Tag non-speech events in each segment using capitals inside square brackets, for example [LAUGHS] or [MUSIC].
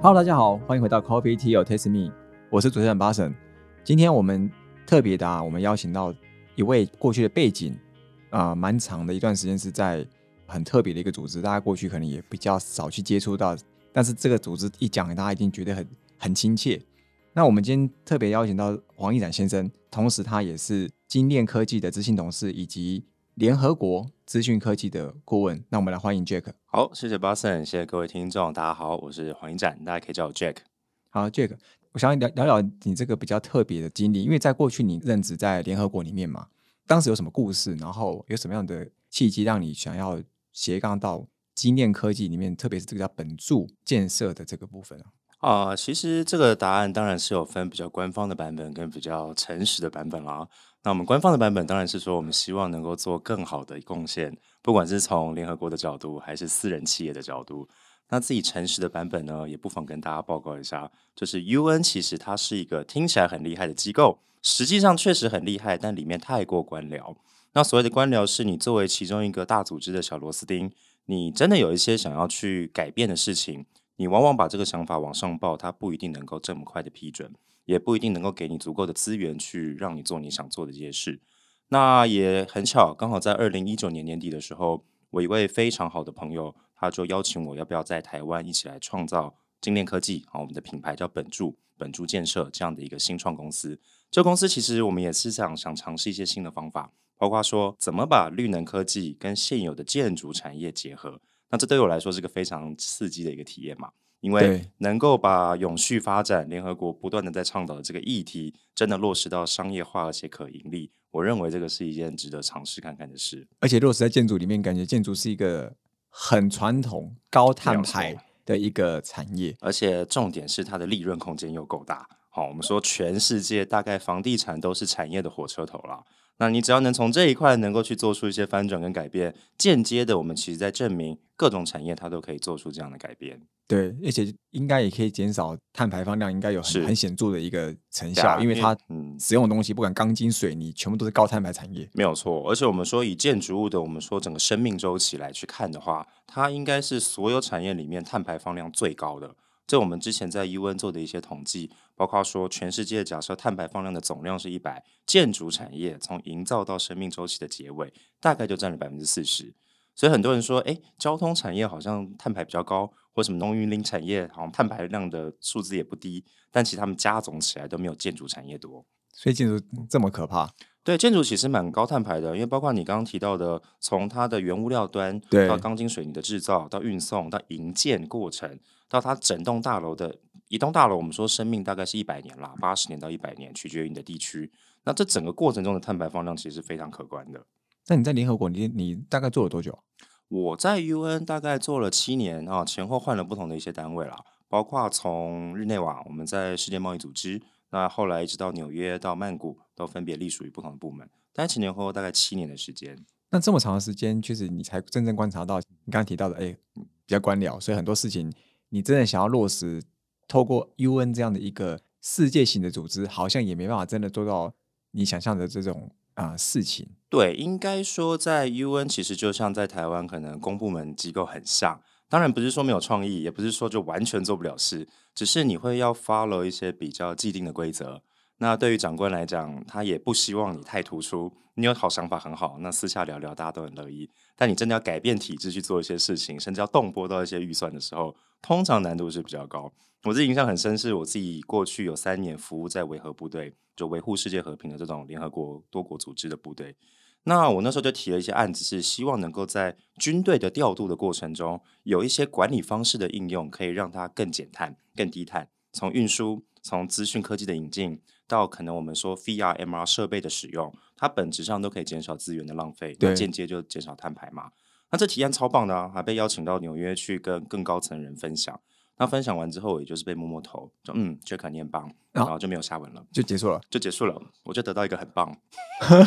Hello，大家好，欢迎回到 Coffee Tea or Taste Me，我是主持人巴神。今天我们特别的啊，我们邀请到一位过去的背景啊，蛮长的一段时间是在很特别的一个组织，大家过去可能也比较少去接触到，但是这个组织一讲，大家一定觉得很很亲切。那我们今天特别邀请到黄义展先生，同时他也是精炼科技的执行董事以及联合国资讯科技的顾问。那我们来欢迎 Jack。好，谢谢巴森，谢谢各位听众，大家好，我是黄英展，大家可以叫我 Jack。好，Jack，我想聊聊聊你这个比较特别的经历，因为在过去你任职在联合国里面嘛，当时有什么故事，然后有什么样的契机让你想要斜杠到精炼科技里面，特别是这个叫本柱建设的这个部分啊？啊，其实这个答案当然是有分比较官方的版本跟比较诚实的版本啦。那我们官方的版本当然是说，我们希望能够做更好的贡献，不管是从联合国的角度，还是私人企业的角度。那自己诚实的版本呢，也不妨跟大家报告一下，就是 UN 其实它是一个听起来很厉害的机构，实际上确实很厉害，但里面太过官僚。那所谓的官僚，是你作为其中一个大组织的小螺丝钉，你真的有一些想要去改变的事情。你往往把这个想法往上报，它不一定能够这么快的批准，也不一定能够给你足够的资源去让你做你想做的这些事。那也很巧，刚好在二零一九年年底的时候，我一位非常好的朋友，他就邀请我要不要在台湾一起来创造精炼科技啊，我们的品牌叫本柱本柱建设这样的一个新创公司。这公司其实我们也是想想尝试一些新的方法，包括说怎么把绿能科技跟现有的建筑产业结合。那这对我来说是个非常刺激的一个体验嘛，因为能够把永续发展、联合国不断的在倡导的这个议题，真的落实到商业化而且可盈利，我认为这个是一件值得尝试看看的事。而且落实在建筑里面，感觉建筑是一个很传统、高碳排的一个产业，而且重点是它的利润空间又够大。好，我们说全世界大概房地产都是产业的火车头了。那你只要能从这一块能够去做出一些翻转跟改变，间接的，我们其实在证明各种产业它都可以做出这样的改变。对，而且应该也可以减少碳排放量，应该有很很显著的一个成效，因为它使用的东西不管钢筋水泥，全部都是高碳排产业。没有错，而且我们说以建筑物的我们说整个生命周期来去看的话，它应该是所有产业里面碳排放量最高的。这我们之前在 UN 做的一些统计，包括说全世界假设碳排放量的总量是一百，建筑产业从营造到生命周期的结尾，大概就占了百分之四十。所以很多人说，哎，交通产业好像碳排比较高，或什么农林产业好像碳排量的数字也不低，但其实他们加总起来都没有建筑产业多。所以建筑这么可怕？对，建筑其实蛮高碳排的，因为包括你刚刚提到的，从它的原物料端到钢筋水泥的制造，到运送，到营建过程。到它整栋大楼的一栋大楼，我们说生命大概是一百年啦，八十年到一百年，取决于你的地区。那这整个过程中的碳排放量其实是非常可观的。那你在联合国，你你大概做了多久？我在 UN 大概做了七年啊，前后换了不同的一些单位啦，包括从日内瓦，我们在世界贸易组织，那后来一直到纽约到曼谷，都分别隶属于不同的部门。但前前后后大概七年的时间。那这么长的时间，确实你才真正观察到你刚刚提到的，哎，比较官僚，所以很多事情。你真的想要落实，透过 UN 这样的一个世界型的组织，好像也没办法真的做到你想象的这种啊事情。对，应该说在 UN 其实就像在台湾，可能公部门机构很像。当然不是说没有创意，也不是说就完全做不了事，只是你会要 follow 一些比较既定的规则。那对于长官来讲，他也不希望你太突出。你有好想法很好，那私下聊聊，大家都很乐意。但你真的要改变体制去做一些事情，甚至要动拨到一些预算的时候，通常难度是比较高。我自己印象很深，是我自己过去有三年服务在维和部队，就维护世界和平的这种联合国多国组织的部队。那我那时候就提了一些案子，是希望能够在军队的调度的过程中，有一些管理方式的应用，可以让它更减碳、更低碳。从运输，从资讯科技的引进。到可能我们说 VR、MR 设备的使用，它本质上都可以减少资源的浪费，对间接就减少碳排嘛。那这体验超棒的啊，还被邀请到纽约去跟更高层人分享。那分享完之后，也就是被摸摸头，就嗯，觉得肯定很棒，然后就没有下文了，就结束了，就结束了。我就得到一个很棒，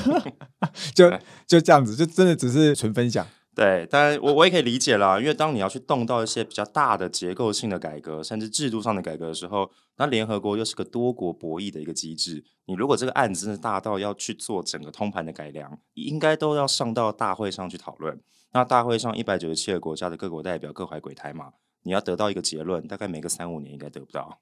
[LAUGHS] 就就这样子，就真的只是纯分享。对，当然我我也可以理解啦，因为当你要去动到一些比较大的结构性的改革，甚至制度上的改革的时候，那联合国又是个多国博弈的一个机制。你如果这个案子真的大到要去做整个通盘的改良，应该都要上到大会上去讨论。那大会上一百九十七个国家的各国代表各怀鬼胎嘛，你要得到一个结论，大概每个三五年应该得不到。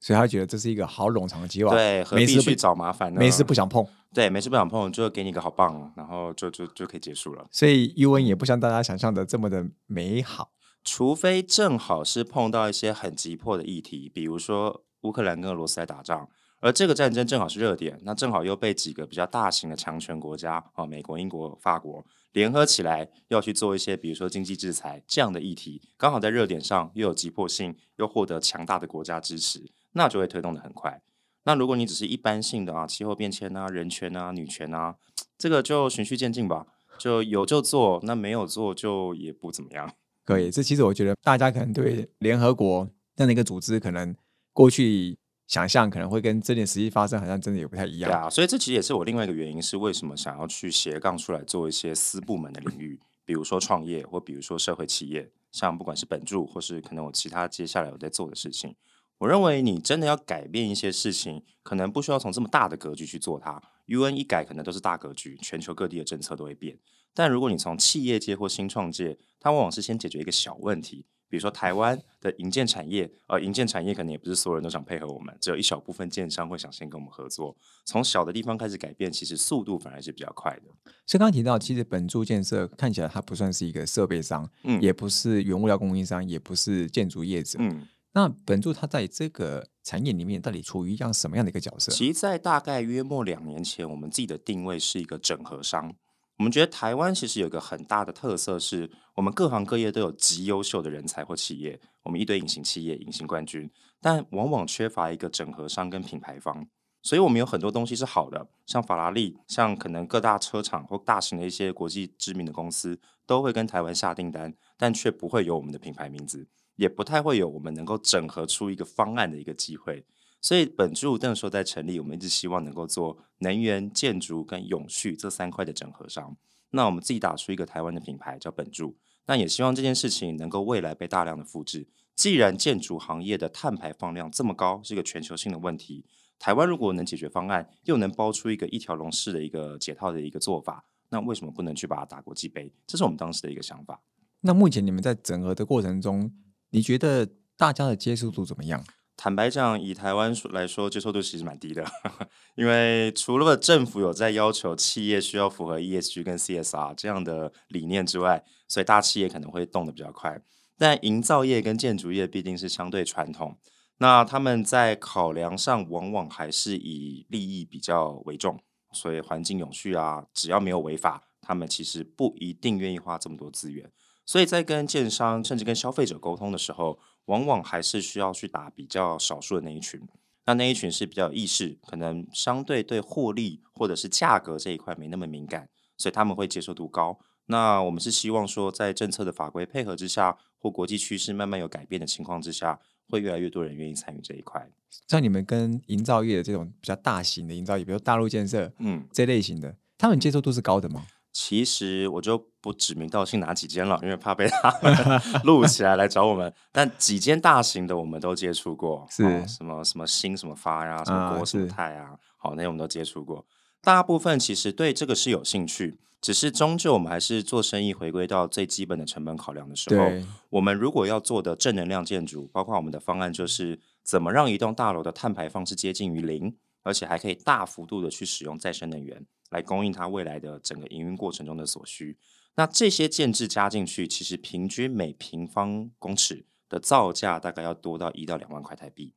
所以他觉得这是一个好冗长的计划，对，何没事不必去找麻烦呢？没事不想碰。对，没事不想碰，就给你一个好棒，然后就就就可以结束了。所以 U N 也不像大家想象的这么的美好。除非正好是碰到一些很急迫的议题，比如说乌克兰跟俄罗斯在打仗，而这个战争正好是热点，那正好又被几个比较大型的强权国家啊，美国、英国、法国联合起来要去做一些，比如说经济制裁这样的议题，刚好在热点上又有急迫性，又获得强大的国家支持，那就会推动的很快。那如果你只是一般性的啊，气候变迁啊、人权啊、女权啊，这个就循序渐进吧，就有就做，那没有做就也不怎么样。可以，这其实我觉得大家可能对联合国这样的一个组织，可能过去想象可能会跟这件实际发生，好像真的也不太一样。对啊，所以这其实也是我另外一个原因，是为什么想要去斜杠出来做一些私部门的领域，比如说创业，或比如说社会企业，像不管是本住，或是可能我其他接下来我在做的事情。我认为你真的要改变一些事情，可能不需要从这么大的格局去做它。UN 一改，可能都是大格局，全球各地的政策都会变。但如果你从企业界或新创界，它往往是先解决一个小问题，比如说台湾的银建产业，呃，银建产业可能也不是所有人都想配合我们，只有一小部分建商会想先跟我们合作。从小的地方开始改变，其实速度反而是比较快的。所以刚刚提到，其实本住建设看起来它不算是一个设备商，嗯也不是原物料供应商，也不是建筑业者。嗯，那本住它在这个产业里面到底处于一样什么样的一个角色？其实，在大概约莫两年前，我们自己的定位是一个整合商。我们觉得台湾其实有一个很大的特色，是我们各行各业都有极优秀的人才或企业，我们一堆隐形企业、隐形冠军，但往往缺乏一个整合商跟品牌方。所以，我们有很多东西是好的，像法拉利，像可能各大车厂或大型的一些国际知名的公司，都会跟台湾下订单，但却不会有我们的品牌名字，也不太会有我们能够整合出一个方案的一个机会。所以本住那时候在成立，我们一直希望能够做能源、建筑跟永续这三块的整合商。那我们自己打出一个台湾的品牌叫本住，那也希望这件事情能够未来被大量的复制。既然建筑行业的碳排放量这么高，是一个全球性的问题，台湾如果能解决方案，又能包出一个一条龙式的一个解套的一个做法，那为什么不能去把它打国际杯？这是我们当时的一个想法。那目前你们在整合的过程中，你觉得大家的接受度怎么样？坦白讲，以台湾来说，接受度其实蛮低的，[LAUGHS] 因为除了政府有在要求企业需要符合 ESG 跟 CSR 这样的理念之外，所以大企业可能会动得比较快。但营造业跟建筑业毕竟是相对传统，那他们在考量上往往还是以利益比较为重，所以环境永续啊，只要没有违法，他们其实不一定愿意花这么多资源。所以在跟建商甚至跟消费者沟通的时候，往往还是需要去打比较少数的那一群。那那一群是比较有意识，可能相对对获利或者是价格这一块没那么敏感，所以他们会接受度高。那我们是希望说，在政策的法规配合之下，或国际趋势慢慢有改变的情况之下，会越来越多人愿意参与这一块。像你们跟营造业的这种比较大型的营造业，比如大陆建设嗯，这类型的，他们接受度是高的吗？其实我就不指名道姓哪几间了，因为怕被他们 [LAUGHS] 录起来来找我们。但几间大型的我们都接触过，是哦什么什么新什么发呀，什么啊国什么泰啊，好，那些我们都接触过。大部分其实对这个是有兴趣，只是终究我们还是做生意回归到最基本的成本考量的时候，我们如果要做的正能量建筑，包括我们的方案就是怎么让一栋大楼的碳排放是接近于零，而且还可以大幅度的去使用再生能源来供应它未来的整个营运过程中的所需。那这些建制加进去，其实平均每平方公尺的造价大概要多到一到两万块台币。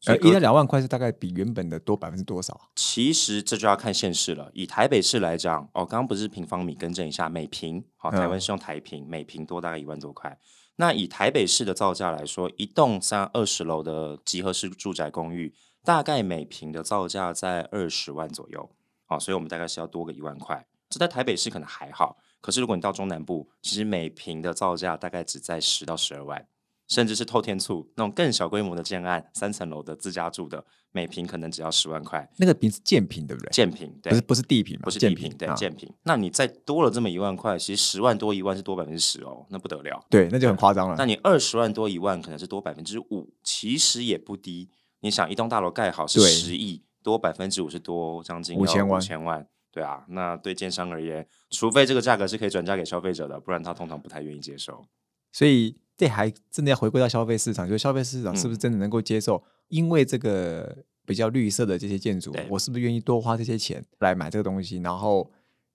所呃，以一到两万块是大概比原本的多百分之多少？其实这就要看县市了。以台北市来讲，哦，刚刚不是平方米，更正一下，每平，好，台湾嗯是用台平，每平多大概一万多块。那以台北市的造价来说，一栋三二十楼的集合式住宅公寓，大概每平的造价在二十万左右，好，所以我们大概是要多个一万块。这在台北市可能还好，可是如果你到中南部，其实每平的造价大概只在十到十二万。甚至是透天厝那种更小规模的建案，三层楼的自家住的，每平可能只要十万块。那个平是建平对不对？建平对，不是不是地平，不是地平，对啊建平。那你再多了这么一万块，其实十万多一万是多百分之十哦，那不得了。对，那就很夸张了。那你二十万多一万可能是多百分之五，其实也不低。你想一栋大楼盖好是十亿，多百分之五十多将近5000万五千万。对啊，那对建商而言，除非这个价格是可以转嫁给消费者的，不然他通常不太愿意接受。所以这还真的要回归到消费市场，就是消费市场是不是真的能够接受？因为这个比较绿色的这些建筑，我是不是愿意多花这些钱来买这个东西？然后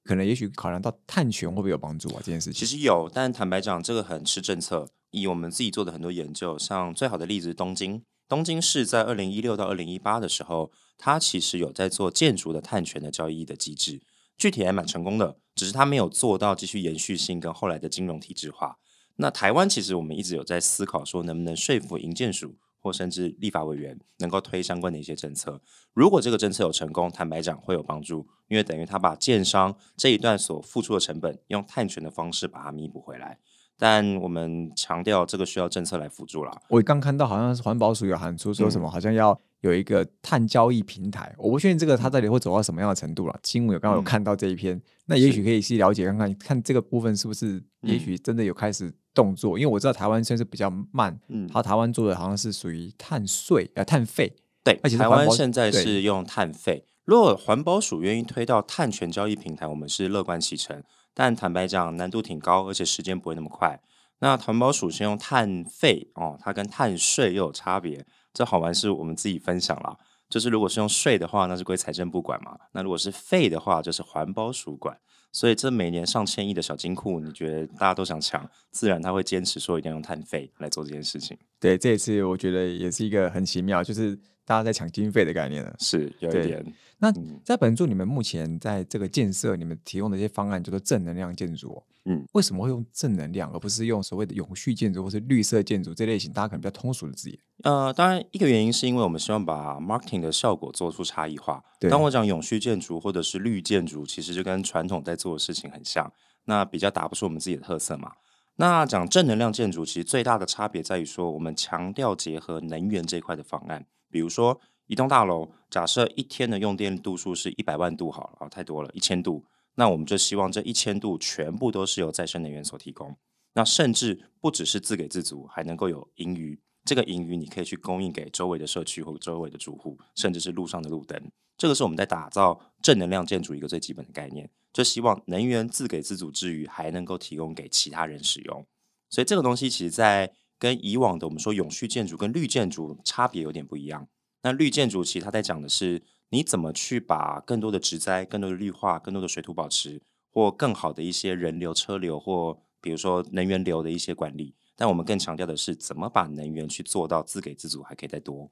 可能也许考量到碳权会不会有帮助啊？这件事情其实有，但坦白讲，这个很吃政策。以我们自己做的很多研究，像最好的例子东京，东京市在二零一六到二零一八的时候，它其实有在做建筑的碳权的交易的机制，具体还蛮成功的，只是它没有做到继续延续性跟后来的金融体制化。那台湾其实我们一直有在思考说，能不能说服营建署或甚至立法委员能够推相关的一些政策。如果这个政策有成功，坦白讲会有帮助，因为等于他把建商这一段所付出的成本，用碳权的方式把它弥补回来。但我们强调这个需要政策来辅助啦。我刚看到好像是环保署有喊出说什么，好像要有一个碳交易平台。我不确定这个它到底会走到什么样的程度了。新闻有刚刚有看到这一篇，那也许可以去了解看看，看这个部分是不是也许真的有开始动作。因为我知道台湾算是比较慢，嗯，他台湾做的好像是属于碳税呃碳费，对，而且台湾现在是用碳费。如果环保署愿意推到碳权交易平台，我们是乐观其成。但坦白讲，难度挺高，而且时间不会那么快。那环保署先用碳费哦，它跟碳税又有差别。这好玩是我们自己分享了，就是如果是用税的话，那是归财政部管嘛；那如果是费的话，就是环保署管。所以这每年上千亿的小金库，你觉得大家都想抢，自然他会坚持说一定要用碳费来做这件事情。对，这一次我觉得也是一个很奇妙，就是大家在抢经费的概念了。是有一点。那在本筑，你们目前在这个建设，你们提供的一些方案叫做正能量建筑。嗯，为什么会用正能量，而不是用所谓的永续建筑或是绿色建筑这类型？大家可能比较通俗的字眼。呃，当然，一个原因是因为我们希望把 marketing 的效果做出差异化。当我讲永续建筑或者是绿建筑，其实就跟传统在做的事情很像，那比较打不出我们自己的特色嘛。那讲正能量建筑，其实最大的差别在于说，我们强调结合能源这一块的方案，比如说。一栋大楼，假设一天的用电度数是一百万度，好了啊，太多了，一千度。那我们就希望这一千度全部都是由再生能源所提供。那甚至不只是自给自足，还能够有盈余。这个盈余你可以去供应给周围的社区或周围的住户，甚至是路上的路灯。这个是我们在打造正能量建筑一个最基本的概念，就希望能源自给自足之余，还能够提供给其他人使用。所以这个东西其实，在跟以往的我们说永续建筑跟绿建筑差别有点不一样。那绿建筑其实它在讲的是你怎么去把更多的植栽、更多的绿化、更多的水土保持，或更好的一些人流、车流，或比如说能源流的一些管理。但我们更强调的是怎么把能源去做到自给自足，还可以再多。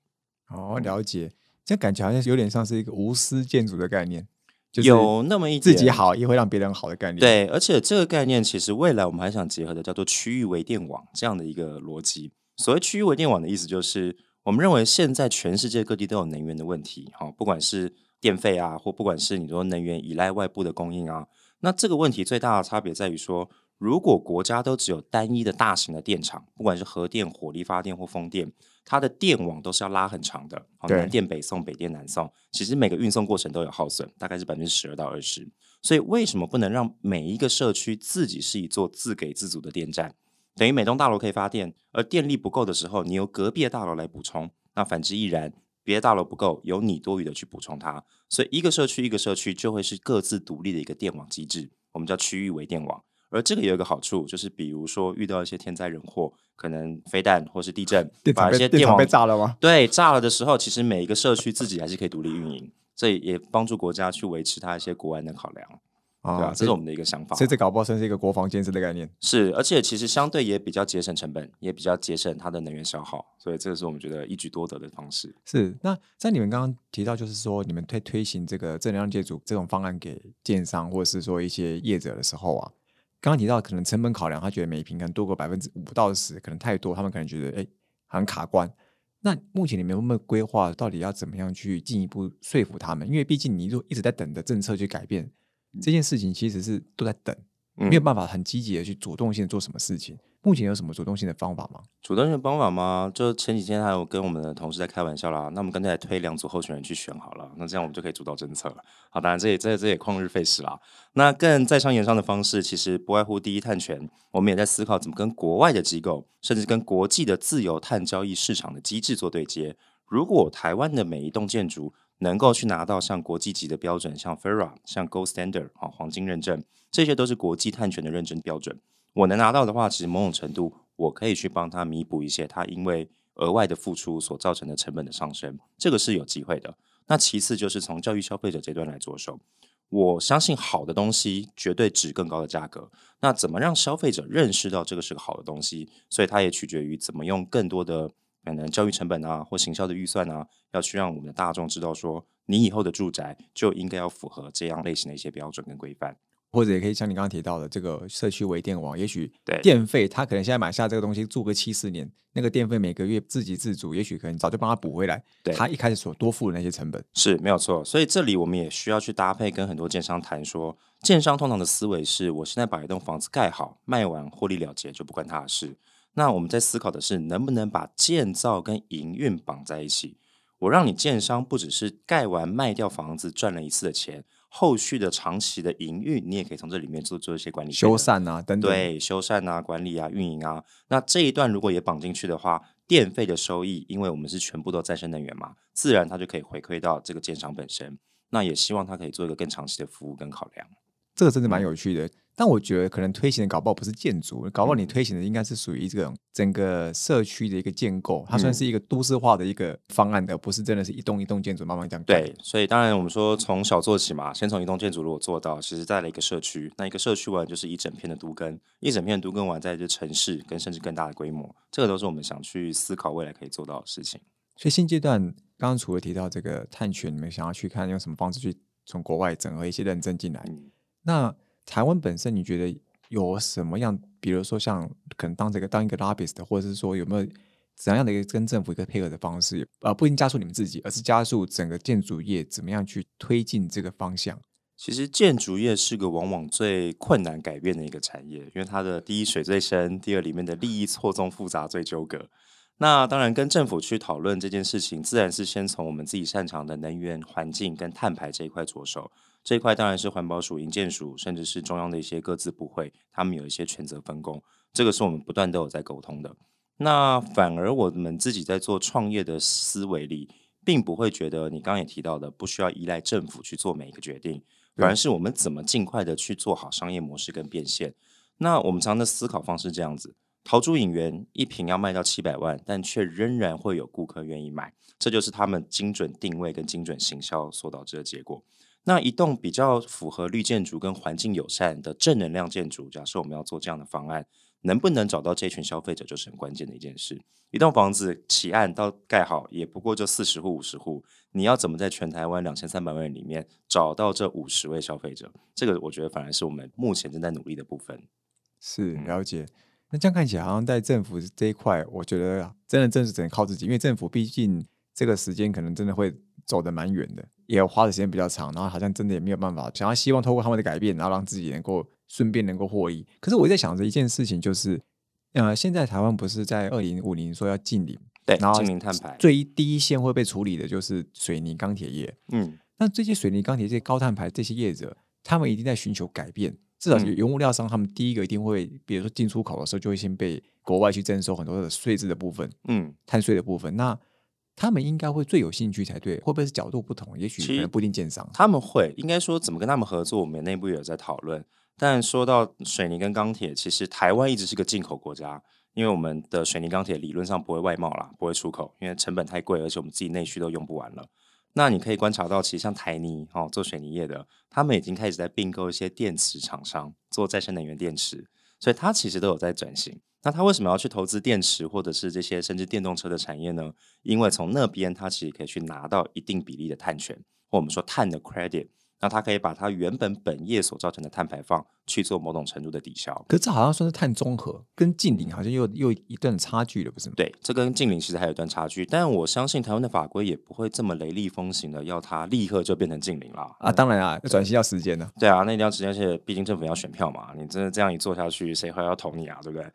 哦，了解，这感觉好像有点像是一个无私建筑的概念，有那么一自己好也会让别人好的概念。对，而且这个概念其实未来我们还想结合的叫做区域微电网这样的一个逻辑。所谓区域微电网的意思就是。我们认为现在全世界各地都有能源的问题，哈，不管是电费啊，或不管是你说能源依赖外部的供应啊，那这个问题最大的差别在于说，如果国家都只有单一的大型的电厂，不管是核电、火力发电或风电，它的电网都是要拉很长的，南电北送、北电南送，其实每个运送过程都有耗损，大概是百分之十二到二十。所以为什么不能让每一个社区自己是一座自给自足的电站？等于每栋大楼可以发电，而电力不够的时候，你由隔壁的大楼来补充。那反之亦然，别的大楼不够，由你多余的去补充它。所以一个社区一个社区就会是各自独立的一个电网机制，我们叫区域微电网。而这个也有一个好处，就是比如说遇到一些天灾人祸，可能飞弹或是地震，[LAUGHS] 把一些电网被炸了吗？对，炸了的时候，其实每一个社区自己还是可以独立运营，这也帮助国家去维持它一些国安的考量。啊，这是我们的一个想法，所以这搞不好算是一个国防建设的概念。是，而且其实相对也比较节省成本，也比较节省它的能源消耗，所以这个是我们觉得一举多得的方式。是，那在你们刚刚提到，就是说你们推推行这个正能量建筑这种方案给建商或者是说一些业者的时候啊，刚刚提到可能成本考量，他觉得每平可能多个百分之五到十，可能太多，他们可能觉得哎很卡关。那目前你们有没有规划，到底要怎么样去进一步说服他们？因为毕竟你如果一直在等着政策去改变。这件事情其实是都在等，没有办法很积极的去主动性做什么事情。目前有什么主动性的方法吗？主动性的方法吗？就前几天还有跟我们的同事在开玩笑啦。那我们刚才推两组候选人去选好了，那这样我们就可以主导政策了。好，当然这也这这也旷日费时啦。那更在商言商的方式，其实不外乎第一碳权，我们也在思考怎么跟国外的机构，甚至跟国际的自由碳交易市场的机制做对接。如果台湾的每一栋建筑，能够去拿到像国际级的标准，像 FERA、像 Gold Standard 啊，黄金认证，这些都是国际碳权的认证标准。我能拿到的话，其实某种程度我可以去帮他弥补一些他因为额外的付出所造成的成本的上升，这个是有机会的。那其次就是从教育消费者这端来着手，我相信好的东西绝对值更高的价格。那怎么让消费者认识到这个是个好的东西？所以它也取决于怎么用更多的可能教育成本啊，或行销的预算啊，要去让我们的大众知道说，你以后的住宅就应该要符合这样类型的一些标准跟规范。或者也可以像你刚刚提到的这个社区微电网，也许对电费他可能现在买下这个东西住个七四年，那个电费每个月自给自足，也许可能早就帮他补回来，对他一开始所多付的那些成本。是没有错，所以这里我们也需要去搭配跟很多建商谈说，建商通常的思维是我现在把一栋房子盖好，卖完获利了结就不关他的事。那我们在思考的是，能不能把建造跟营运绑在一起？我让你建商不只是盖完卖掉房子赚了一次的钱，后续的长期的营运，你也可以从这里面做做一些管理修缮啊等等，，对，修缮啊、管理啊、运营啊，那这一段如果也绑进去的话，电费的收益，因为我们是全部都再生能源嘛，自然它就可以回馈到这个建厂本身。那也希望它可以做一个更长期的服务跟考量。这个真的蛮有趣的。但我觉得可能推行的搞不好不是建筑，搞不好你嗯推行的应该是属于这种整个社区的一个建构，它算嗯是一个都市化的一个方案，而不是真的是一栋一栋建筑慢慢这样。对，所以当然我们说从小做起嘛，先从一栋建筑如果做到，其实在了一个社区，那一个社区完就是一整片的都根，一整片的都根完，再就城市跟甚至更大的规模，这个都是我们想去思考未来可以做到的事情。所以现阶段刚刚除了提到这个探权，你们想要去看用什么方式去从国外整合一些认证进来，嗯，那台湾本身你觉得有什么样，比如说像可能当这个当一个 lobbyist，或者是说有没有怎样的一个跟政府一个配合的方式？呃，不一定加速你们自己，而是加速整个建筑业怎么样去推进这个方向。其实建筑业是个往往最困难改变的一个产业，因为它的第一水最深，第二里面的利益错综复杂最纠葛。那当然跟政府去讨论这件事情，自然是先从我们自己擅长的能源、环境跟碳排这一块着手。这一块当然是环保署、营建署，甚至是中央的一些各自部会，他们有一些权责分工，这个是我们不断都有在沟通的。那反而我们自己在做创业的思维里，并不会觉得你刚刚也提到的，不需要依赖政府去做每一个决定，反而是我们怎么尽快的去做好商业模式跟变现。那我们常的思考方式这样子：桃珠影园一瓶要卖到七百万，但却仍然会有顾客愿意买，这就是他们精准定位跟精准行销所导致的结果。那一栋比较符合绿建筑跟环境友善的正能量建筑，假设我们要做这样的方案，能不能找到这群消费者，就是很关键的一件事。一栋房子起案到盖好，也不过就四十户、五十户，你要怎么在全台湾两千三百万人里面找到这五十位消费者？这个我觉得反而是我们目前正在努力的部分。是嗯了解。那这样看起来，好像在政府这一块，我觉得真的正是只能靠自己，因为政府毕竟这个时间可能真的会走的蛮远的，也花的时间比较长，然后好像真的也没有办法，想要希望透过他们的改变，然后让自己能够顺便能够获益。可是我在想着一件事情，就是呃，现在台湾不是在二零五零说要禁零，对，然后禁零碳排，最第一线会被处理的就是水泥钢铁业。嗯，那这些水泥、钢铁、这些高碳排这些业者，他们一定在寻求改变。至少嗯原物料商，他们第一个一定会，比如说进出口的时候，就会先被国外去征收很多的税制的部分、嗯，碳税的部分。那他们应该会最有兴趣才对，会不会是角度不同？也许其实可能不一定建商。他们会应该说怎么跟他们合作，我们内部也有在讨论。但说到水泥跟钢铁，其实台湾一直是个进口国家，因为我们的水泥钢铁理论上不会外贸啦，不会出口，因为成本太贵，而且我们自己内需都用不完了。那你可以观察到，其实像台泥哦，做水泥业的，他们已经开始在并购一些电池厂商，做再生能源电池，所以它其实都有在转型。那它为什么要去投资电池或者是这些甚至电动车的产业呢？因为从那边它其实可以去拿到一定比例的碳权，或我们说碳的 credit。那它可以把它原本本业所造成的碳排放去做某种程度的抵消。可这好像算是碳中和，跟近邻好像又又一段差距了，不是吗？对，这跟近邻其实还有一段差距，但我相信台湾的法规也不会这么雷厉风行的，要它立刻就变成近邻了。啊，当然啊，转型要时间呢。对啊，那一定要时间，而且毕竟政府要选票嘛，你真的这样一做下去，谁还要投你啊？对不对？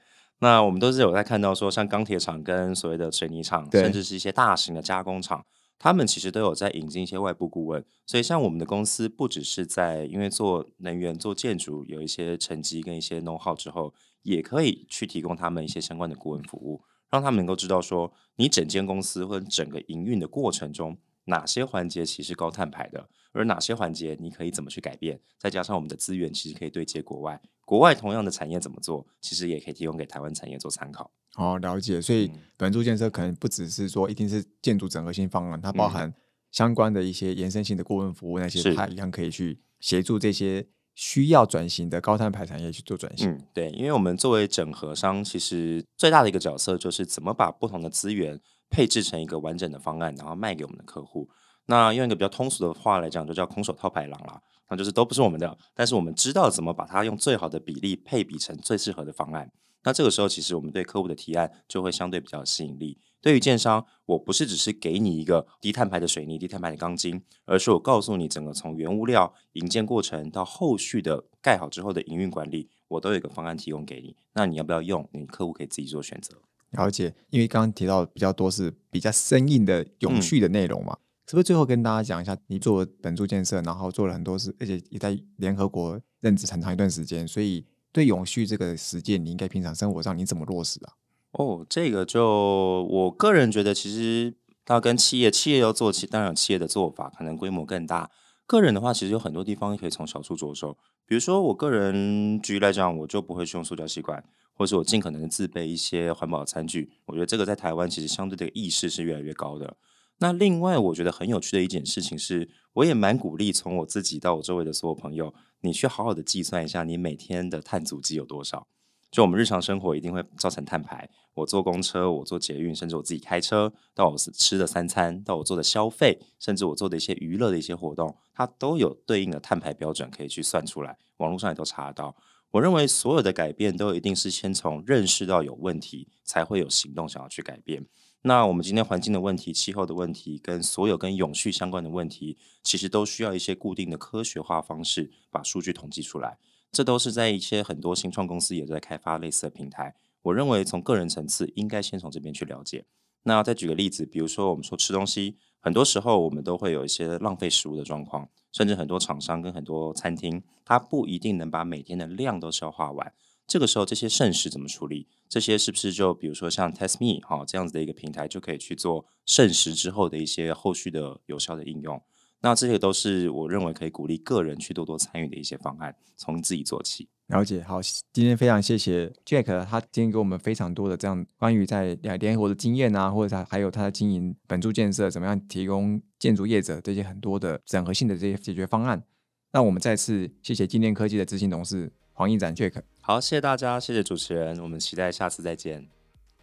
那我们都是有在看到说，像钢铁厂跟所谓的水泥厂，甚至是一些大型的加工厂，他们其实都有在引进一些外部顾问。所以，像我们的公司，不只是在因为做能源、做建筑有一些成绩跟一些 know how 之后，也可以去提供他们一些相关的顾问服务，让他们能够知道说，你整间公司或者整个营运的过程中，哪些环节其实高碳排的，而哪些环节你可以怎么去改变，再加上我们的资源其实可以对接国外，国外同样的产业怎么做，其实也可以提供给台湾产业做参考。哦，了解。所以嗯本住建设可能不只是说一定是建筑整合性方案，它包嗯含相关的一些延伸性的顾问服务，那些是它一样可以去协助这些需要转型的高碳排产业去做转型。嗯，对，因为我们作为整合商，其实最大的一个角色就是怎么把不同的资源配置成一个完整的方案，然后卖给我们的客户。那用一个比较通俗的话来讲，就叫空手套白狼啦。那就是都不是我们的，但是我们知道怎么把它用最好的比例配比成最适合的方案。那这个时候，其实我们对客户的提案就会相对比较有吸引力。对于建商，我不是只是给你一个低碳排的水泥、低碳排的钢筋，而是我告诉你整个从原物料营建过程到后续的盖好之后的营运管理，我都有一个方案提供给你。那你要不要用？你客户可以自己做选择。了解，因为刚刚提到比较多是比较生硬的永嗯续的内容嘛，是不是最后跟大家讲一下，你做本住建设，然后做了很多事，而且也在联合国任职很长一段时间，所以对永续这个实践，你应该平常生活上你怎么落实啊？哦，这个就我个人觉得，其实它跟企业，企业要做，其当然企业的做法，可能规模更大。个人的话，其实有很多地方可以从小处着手。比如说，我个人举例来讲，我就不会去用塑胶吸管，或是我尽可能的自备一些环保餐具。我觉得这个在台湾其实相对的意识是越来越高的。那另外，我觉得很有趣的一件事情是，我也蛮鼓励从我自己到我周围的所有朋友，你去好好的计算一下你每天的碳足迹有多少。就我们日常生活一定会造成碳排，我坐公车，我坐捷运，甚至我自己开车，到我吃的三餐，到我做的消费，甚至我做的一些娱乐的一些活动，它都有对应的碳排标准可以去算出来，网络上也都查得到。我认为所有的改变都一定是先从认识到有问题，才会有行动想要去改变。那我们今天环境的问题、气候的问题，跟所有跟永续相关的问题，其实都需要一些固定的科学化方式，把数据统计出来。这都是在一些很多新创公司也在开发类似的平台。我认为从个人层次，应该先从这边去了解。那再举个例子，比如说我们说吃东西，很多时候我们都会有一些浪费食物的状况，甚至很多厂商跟很多餐厅，它不一定能把每天的量都消化完。这个时候，这些剩食怎么处理？这些是不是就比如说像 TestMe 哈、这样子的一个平台，就可以去做剩食之后的一些后续的有效的应用？那这些都是我认为可以鼓励个人去多多参与的一些方案，从自己做起。了解，好，今天非常谢谢 Jack，他今天给我们非常多的这样关于在联联合国的经验啊，或者他还有他的经营本筑建设怎么样提供建筑业者这些很多的整合性的这些解决方案。那我们再次谢谢金电科技的执行董事黄义展 Jack。好，谢谢大家，谢谢主持人，我们期待下次再见。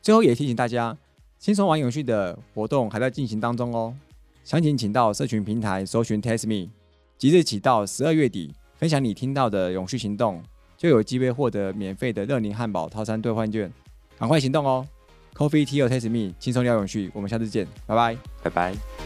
最后也提醒大家，轻松玩永续的活动还在进行当中哦。详情请到社群平台搜寻 Test Me，即日起到十二月底，分享你听到的永续行动，就有机会获得免费的热宁汉堡套餐兑换券，赶快行动哦！Coffee Tea Test Me，轻松聊永续，我们下次见，拜拜。拜拜。